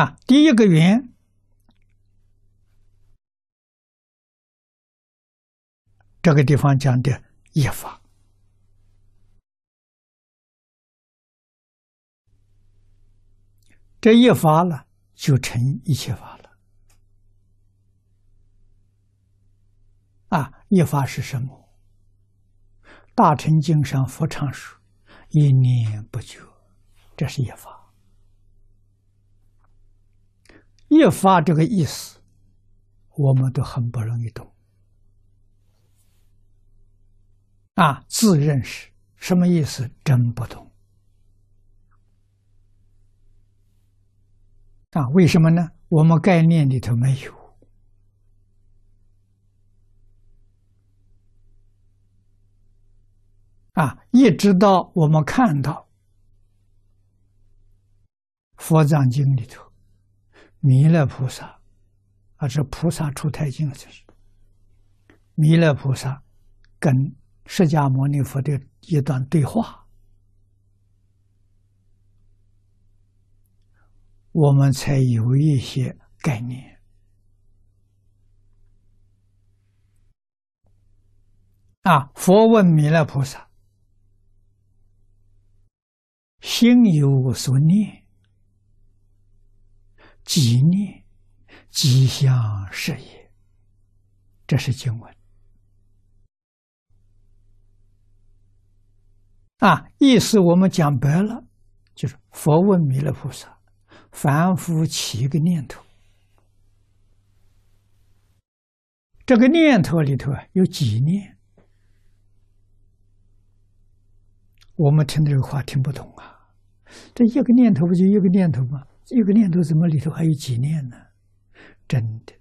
啊，第一个缘，这个地方讲的业法，这一法了，就成一切法了。啊，一法是什么？大乘经上佛常说：“一念不久，这是一法。”一发这个意思，我们都很不容易懂。啊，自认识什么意思？真不懂。啊，为什么呢？我们概念里头没有。啊，一直到我们看到《佛藏经》里头，弥勒菩萨啊，这菩萨出太经就是弥勒菩萨跟释迦牟尼佛的一段对话，我们才有一些概念。啊，佛问弥勒菩萨。心有所念，即念即相是也。这是经文啊，意思我们讲白了，就是佛问弥勒菩萨：凡夫起一个念头，这个念头里头啊有几念？我们听这个话听不懂啊！这一个念头不就一个念头吗？一个念头怎么里头还有几念呢？真的，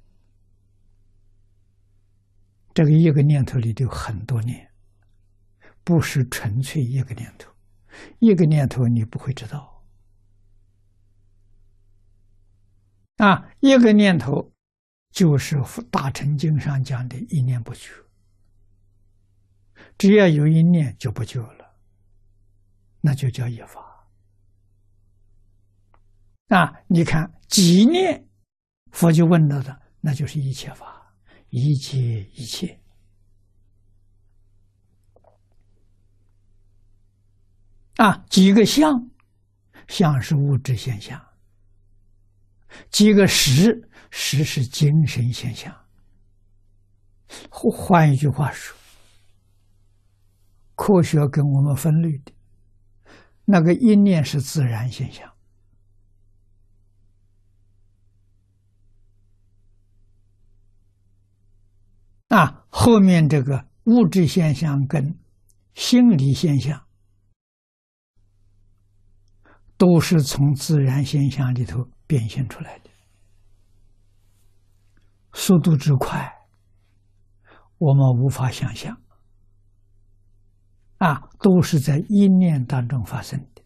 这个一个念头里头很多念，不是纯粹一个念头。一个念头你不会知道啊！一个念头就是《大乘经》上讲的一念不绝，只要有一念就不绝了。那就叫一法啊！你看几念，佛就问到的，那就是一切法，一切一切啊！几个相，相是物质现象；几个实，实是精神现象。换一句话说，科学跟我们分类的。那个一念是自然现象，啊，后面这个物质现象跟心理现象，都是从自然现象里头变现出来的，速度之快，我们无法想象。啊，都是在一念当中发生的。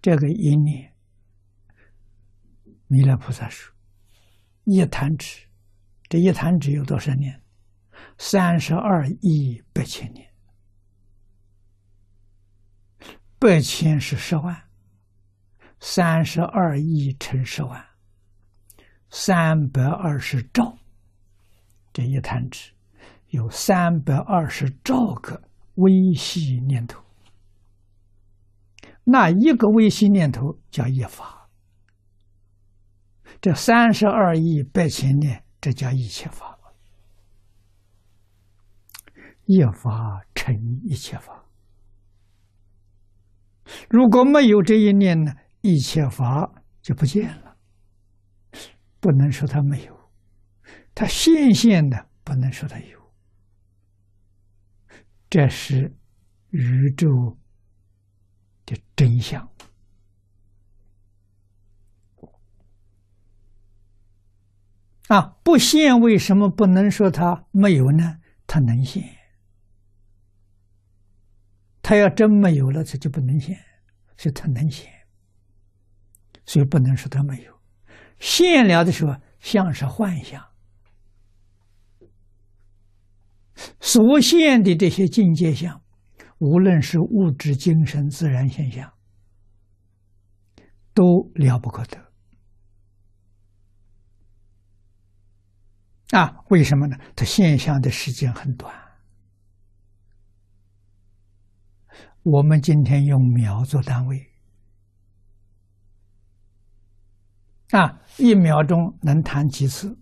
这个一念，弥勒菩萨说：“一弹指，这一弹指有多少年？三十二亿八千年。八千是十万，三十二亿乘十万，三百二十兆。这一弹指有三百二十兆个。”微细念头，那一个微细念头叫一法，这三十二亿八千年，这叫一切法，一法成一切法。如果没有这一念呢，一切法就不见了。不能说它没有，它现现的，不能说它有。这是宇宙的真相啊！不现，为什么不能说它没有呢？它能现。他要真没有了，他就不能现，所以他能现，所以不能说他没有。现了的时候，像是幻象。所现的这些境界相，无论是物质、精神、自然现象，都了不可得。啊，为什么呢？它现象的时间很短，我们今天用秒做单位，啊，一秒钟能弹几次？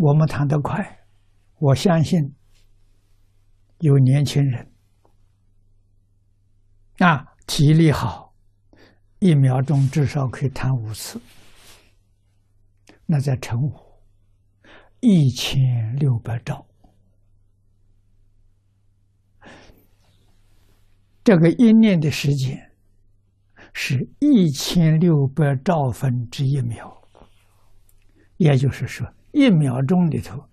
我们弹得快，我相信有年轻人啊，体力好，一秒钟至少可以弹五次。那在乘五，一千六百兆。这个一念的时间是一千六百兆分之一秒，也就是说，一秒钟里头，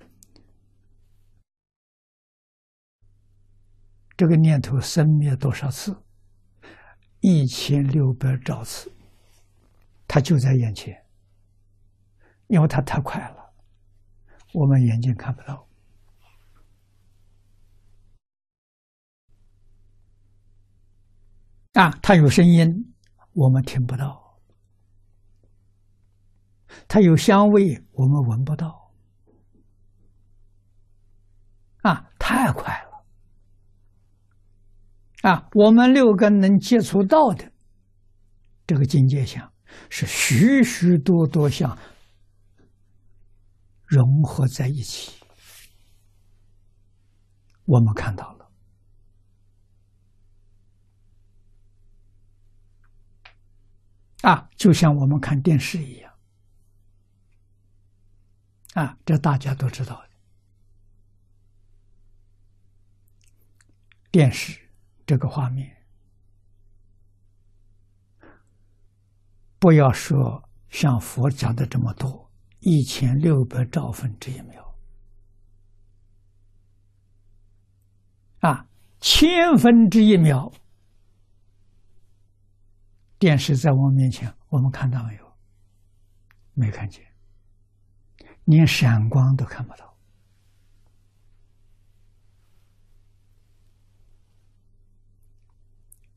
这个念头生灭多少次？一千六百兆次，它就在眼前，因为它太快了，我们眼睛看不到。啊，它有声音，我们听不到；它有香味，我们闻不到。啊，太快了！啊，我们六根能接触到的这个境界相，是许许多多相融合在一起，我们看到了。啊，就像我们看电视一样，啊，这大家都知道的。电视这个画面，不要说像佛讲的这么多，一千六百兆分之一秒，啊，千分之一秒。电视在我们面前，我们看到没有？没看见，连闪光都看不到，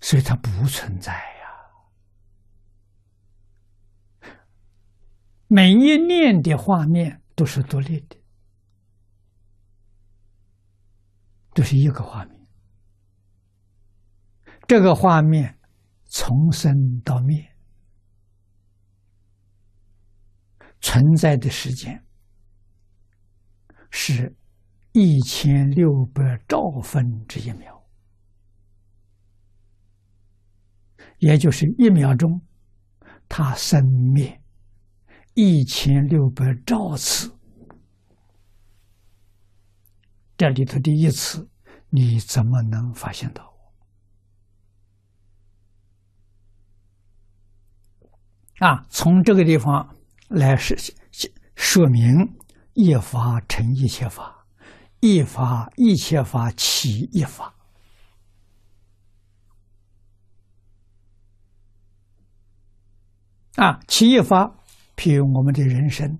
所以它不存在呀。每一念的画面都是独立的，都是一个画面，这个画面。从生到灭，存在的时间是一千六百兆分之一秒，也就是一秒钟，它生灭一千六百兆次。这里头的一次，你怎么能发现到？啊，从这个地方来是说明一法成一切法，一法一切法起一法。啊，起一法，譬如我们的人生，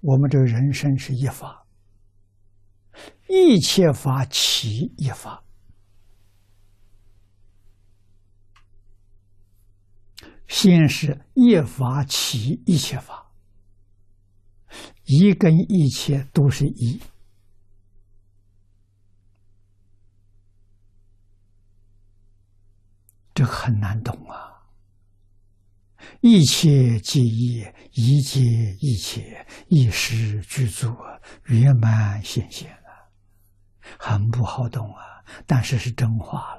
我们这人生是一法，一切法起一法。先是一法起一切法，一跟一切都是一，这很难懂啊！一切即一，一切一切，一时具足，圆满显现了，很不好懂啊！但是是真话了。